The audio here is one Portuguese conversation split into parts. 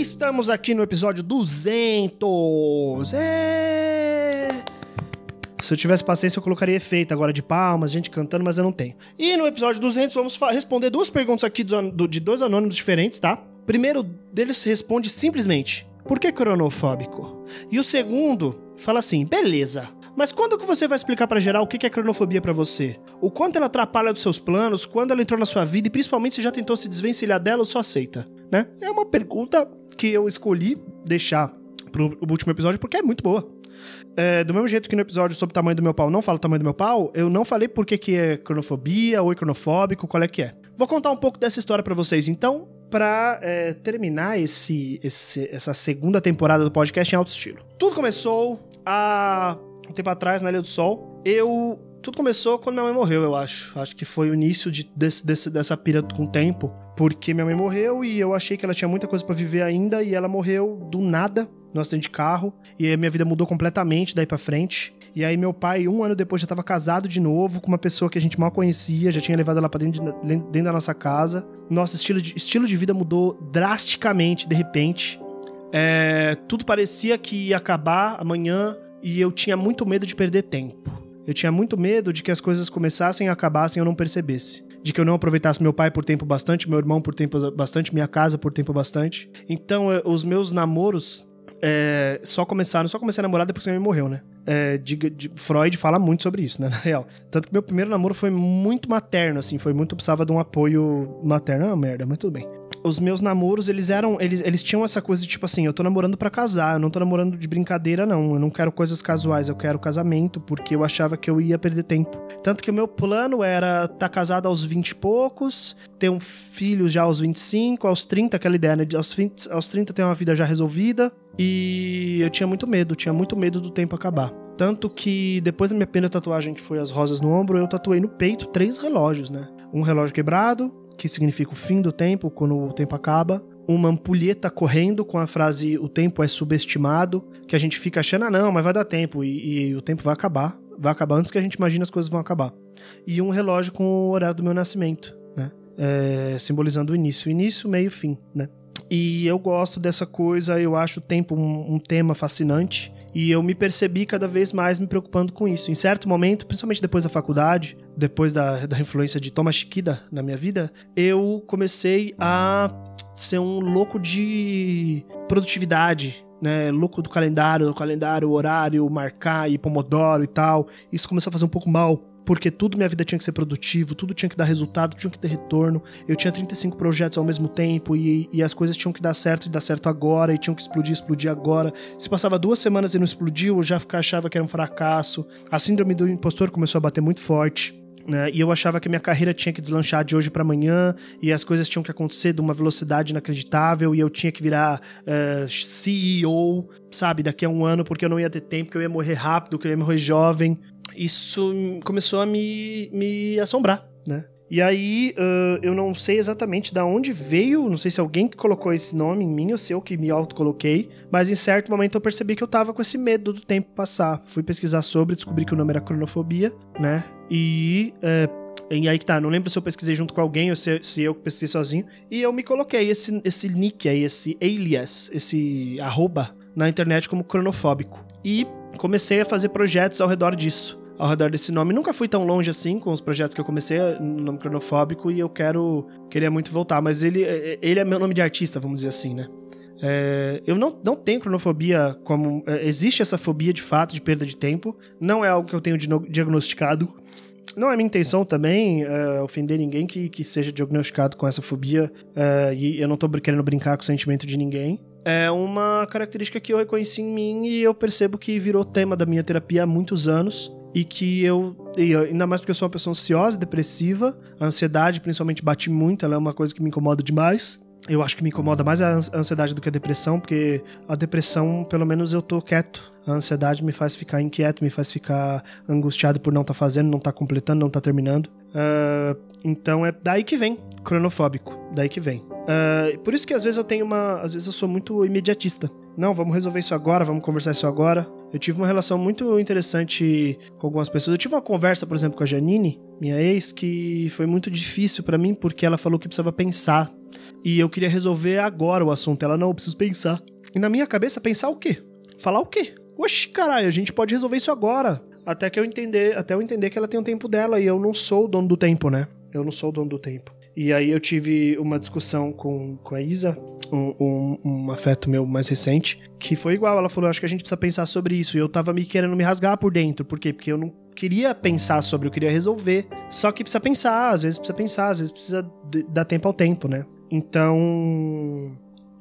Estamos aqui no episódio 200. É... Se eu tivesse paciência, eu colocaria efeito agora de palmas, gente cantando, mas eu não tenho. E no episódio 200, vamos responder duas perguntas aqui de dois anônimos diferentes, tá? primeiro deles responde simplesmente: por que cronofóbico? E o segundo fala assim: beleza. Mas quando que você vai explicar para geral o que é cronofobia para você? O quanto ela atrapalha os seus planos, quando ela entrou na sua vida e principalmente se já tentou se desvencilhar dela ou só aceita, né? É uma pergunta que eu escolhi deixar pro último episódio porque é muito boa. É, do mesmo jeito que no episódio sobre o tamanho do meu pau não fala o tamanho do meu pau, eu não falei por que, que é cronofobia ou cronofóbico, qual é que é. Vou contar um pouco dessa história para vocês então, para é, terminar esse, esse, essa segunda temporada do podcast em alto estilo. Tudo começou há um tempo atrás, na Ilha do Sol. Eu. Tudo começou quando minha mãe morreu, eu acho. Acho que foi o início de, desse, desse, dessa pira com o tempo. Porque minha mãe morreu e eu achei que ela tinha muita coisa para viver ainda e ela morreu do nada no acidente de carro. E minha vida mudou completamente daí para frente. E aí meu pai, um ano depois, já tava casado de novo com uma pessoa que a gente mal conhecia, já tinha levado ela pra dentro, de, dentro da nossa casa. Nosso estilo de, estilo de vida mudou drasticamente, de repente. É, tudo parecia que ia acabar amanhã e eu tinha muito medo de perder tempo. Eu tinha muito medo de que as coisas começassem e acabassem e eu não percebesse. De que eu não aproveitasse meu pai por tempo bastante, meu irmão por tempo bastante, minha casa por tempo bastante. Então, os meus namoros é, só começaram, só comecei a namorar depois que minha mãe morreu, né? É, de, de, Freud fala muito sobre isso, né? Na real. Tanto que meu primeiro namoro foi muito materno, assim, foi muito, precisava de um apoio materno. Ah, merda, mas tudo bem os meus namoros, eles eram. Eles, eles tinham essa coisa de tipo assim, eu tô namorando para casar, eu não tô namorando de brincadeira, não. Eu não quero coisas casuais, eu quero casamento, porque eu achava que eu ia perder tempo. Tanto que o meu plano era estar tá casado aos 20 e poucos, ter um filho já aos 25, aos 30, aquela ideia, né? Aos, 20, aos 30 ter uma vida já resolvida. E eu tinha muito medo, tinha muito medo do tempo acabar. Tanto que depois da minha primeira tatuagem, que foi as rosas no ombro, eu tatuei no peito três relógios, né? Um relógio quebrado, que significa o fim do tempo, quando o tempo acaba. Uma ampulheta correndo com a frase o tempo é subestimado, que a gente fica achando, ah, não, mas vai dar tempo, e, e o tempo vai acabar. Vai acabar antes que a gente imagine as coisas vão acabar. E um relógio com o horário do meu nascimento, né? É, simbolizando o início. Início, meio, fim, né? E eu gosto dessa coisa, eu acho o tempo um, um tema fascinante. E eu me percebi cada vez mais me preocupando com isso. Em certo momento, principalmente depois da faculdade, depois da, da influência de Thomas Shikida na minha vida, eu comecei a ser um louco de produtividade, né, louco do calendário, do calendário, horário, marcar e pomodoro e tal. Isso começou a fazer um pouco mal porque tudo minha vida tinha que ser produtivo, tudo tinha que dar resultado, tinha que ter retorno. Eu tinha 35 projetos ao mesmo tempo e, e as coisas tinham que dar certo e dar certo agora, e tinham que explodir, explodir agora. Se passava duas semanas e não explodiu, eu já achava que era um fracasso. A síndrome do impostor começou a bater muito forte. Né? E eu achava que a minha carreira tinha que deslanchar de hoje para amanhã e as coisas tinham que acontecer de uma velocidade inacreditável e eu tinha que virar uh, eh, CEO, sabe, daqui a um ano porque eu não ia ter tempo, que eu ia morrer rápido, que eu ia morrer jovem isso começou a me, me assombrar, né? E aí, uh, eu não sei exatamente da onde veio, não sei se alguém que colocou esse nome em mim ou se eu que me autocoloquei, mas em certo momento eu percebi que eu tava com esse medo do tempo passar. Fui pesquisar sobre, descobri que o nome era cronofobia, né? E. Uh, e aí que tá, não lembro se eu pesquisei junto com alguém ou se, se eu pesquisei sozinho. E eu me coloquei esse, esse nick aí, esse alias, esse arroba na internet como cronofóbico. E comecei a fazer projetos ao redor disso ao redor desse nome. Nunca fui tão longe assim com os projetos que eu comecei no nome cronofóbico e eu quero queria muito voltar, mas ele ele é meu nome de artista, vamos dizer assim, né? É, eu não, não tenho cronofobia como. É, existe essa fobia de fato de perda de tempo. Não é algo que eu tenho diagnosticado. Não é minha intenção também é, ofender ninguém que, que seja diagnosticado com essa fobia. É, e eu não tô querendo brincar com o sentimento de ninguém é uma característica que eu reconheci em mim e eu percebo que virou tema da minha terapia há muitos anos e que eu, ainda mais porque eu sou uma pessoa ansiosa depressiva, a ansiedade principalmente bate muito, ela é uma coisa que me incomoda demais. Eu acho que me incomoda mais a ansiedade do que a depressão, porque a depressão, pelo menos eu tô quieto. A ansiedade me faz ficar inquieto, me faz ficar angustiado por não estar tá fazendo, não estar tá completando, não estar tá terminando. Uh, então é daí que vem, cronofóbico, daí que vem. Uh, por isso que às vezes eu tenho uma. Às vezes eu sou muito imediatista. não, vamos resolver isso agora, vamos conversar isso agora. Eu tive uma relação muito interessante com algumas pessoas. Eu tive uma conversa, por exemplo, com a Janine, minha ex, que foi muito difícil para mim porque ela falou que precisava pensar. E eu queria resolver agora o assunto. Ela, não, eu preciso pensar. E na minha cabeça, pensar o quê? Falar o quê? Oxi, caralho, a gente pode resolver isso agora. Até que eu entender, até eu entender que ela tem o tempo dela e eu não sou o dono do tempo, né? Eu não sou o dono do tempo. E aí eu tive uma discussão com, com a Isa, um, um, um, afeto meu mais recente, que foi igual. Ela falou: acho que a gente precisa pensar sobre isso. E eu tava me querendo me rasgar por dentro. Por quê? Porque eu não queria pensar sobre, eu queria resolver. Só que precisa pensar, às vezes precisa pensar, às vezes precisa dar tempo ao tempo, né? Então.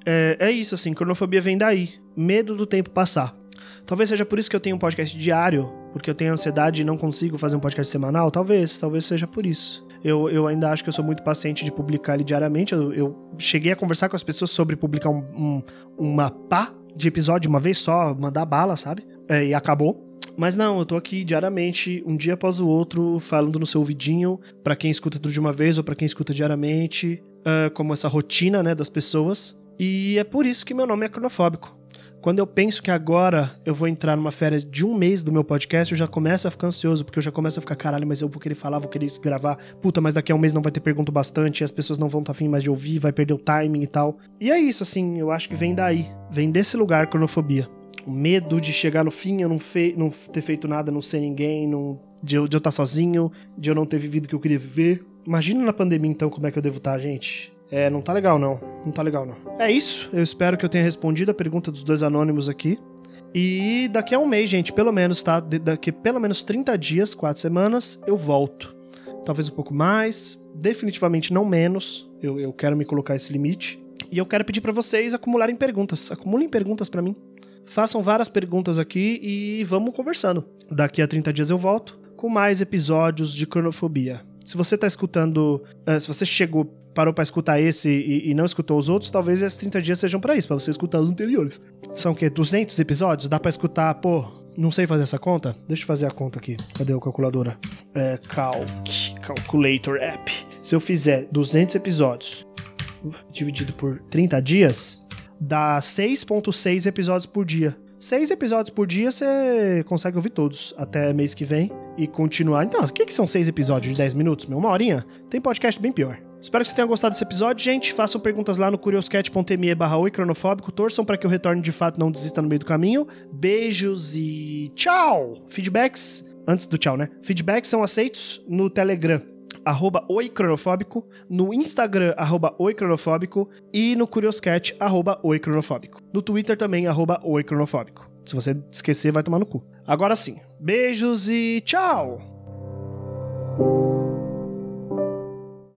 É, é isso, assim, cronofobia vem daí. Medo do tempo passar. Talvez seja por isso que eu tenho um podcast diário, porque eu tenho ansiedade e não consigo fazer um podcast semanal. Talvez, talvez seja por isso. Eu, eu ainda acho que eu sou muito paciente de publicar ele diariamente. Eu, eu cheguei a conversar com as pessoas sobre publicar um, um, uma pá de episódio uma vez só, mandar bala, sabe? É, e acabou. Mas não, eu tô aqui diariamente, um dia após o outro, falando no seu ouvidinho, para quem escuta tudo de uma vez ou para quem escuta diariamente, uh, como essa rotina, né, das pessoas. E é por isso que meu nome é cronofóbico. Quando eu penso que agora eu vou entrar numa férias de um mês do meu podcast, eu já começo a ficar ansioso, porque eu já começo a ficar, caralho, mas eu vou querer falar, vou querer gravar. Puta, mas daqui a um mês não vai ter pergunta bastante, as pessoas não vão estar tá afim mais de ouvir, vai perder o timing e tal. E é isso, assim, eu acho que vem daí. Vem desse lugar, cronofobia. O medo de chegar no fim, eu não, fe não ter feito nada, não ser ninguém, não... de, eu, de eu estar tá sozinho, de eu não ter vivido o que eu queria viver. Imagina na pandemia, então, como é que eu devo estar, tá, gente. É, não tá legal não. Não tá legal não. É isso. Eu espero que eu tenha respondido a pergunta dos dois anônimos aqui. E daqui a um mês, gente, pelo menos, tá? Daqui pelo menos 30 dias, 4 semanas, eu volto. Talvez um pouco mais, definitivamente não menos. Eu, eu quero me colocar esse limite. E eu quero pedir para vocês acumularem perguntas. Acumulem perguntas para mim. Façam várias perguntas aqui e vamos conversando. Daqui a 30 dias eu volto com mais episódios de Cronofobia. Se você tá escutando, uh, se você chegou parou para escutar esse e, e, não escutou os outros, talvez esses 30 dias sejam para isso, para você escutar os anteriores. São o quê? 200 episódios? Dá para escutar, pô, não sei fazer essa conta? Deixa eu fazer a conta aqui. Cadê a calculadora? É, Calc, Calculator App. Se eu fizer 200 episódios dividido por 30 dias, dá 6.6 episódios por dia. 6 episódios por dia você consegue ouvir todos até mês que vem e continuar. Então, o que, que são 6 episódios de 10 minutos? Meu, uma horinha? Tem podcast bem pior. Espero que você tenha gostado desse episódio, gente. Façam perguntas lá no curioscat.me barra cronofóbico. Torçam para que eu retorne de fato não desista no meio do caminho. Beijos e tchau! Feedbacks, antes do tchau, né? Feedbacks são aceitos no Telegram, arroba oicronofóbico, no Instagram, arroba oicronofóbico e no Curioscat, arroba oicronofóbico. No Twitter também, arroba oicronofóbico. Se você esquecer, vai tomar no cu. Agora sim, beijos e tchau!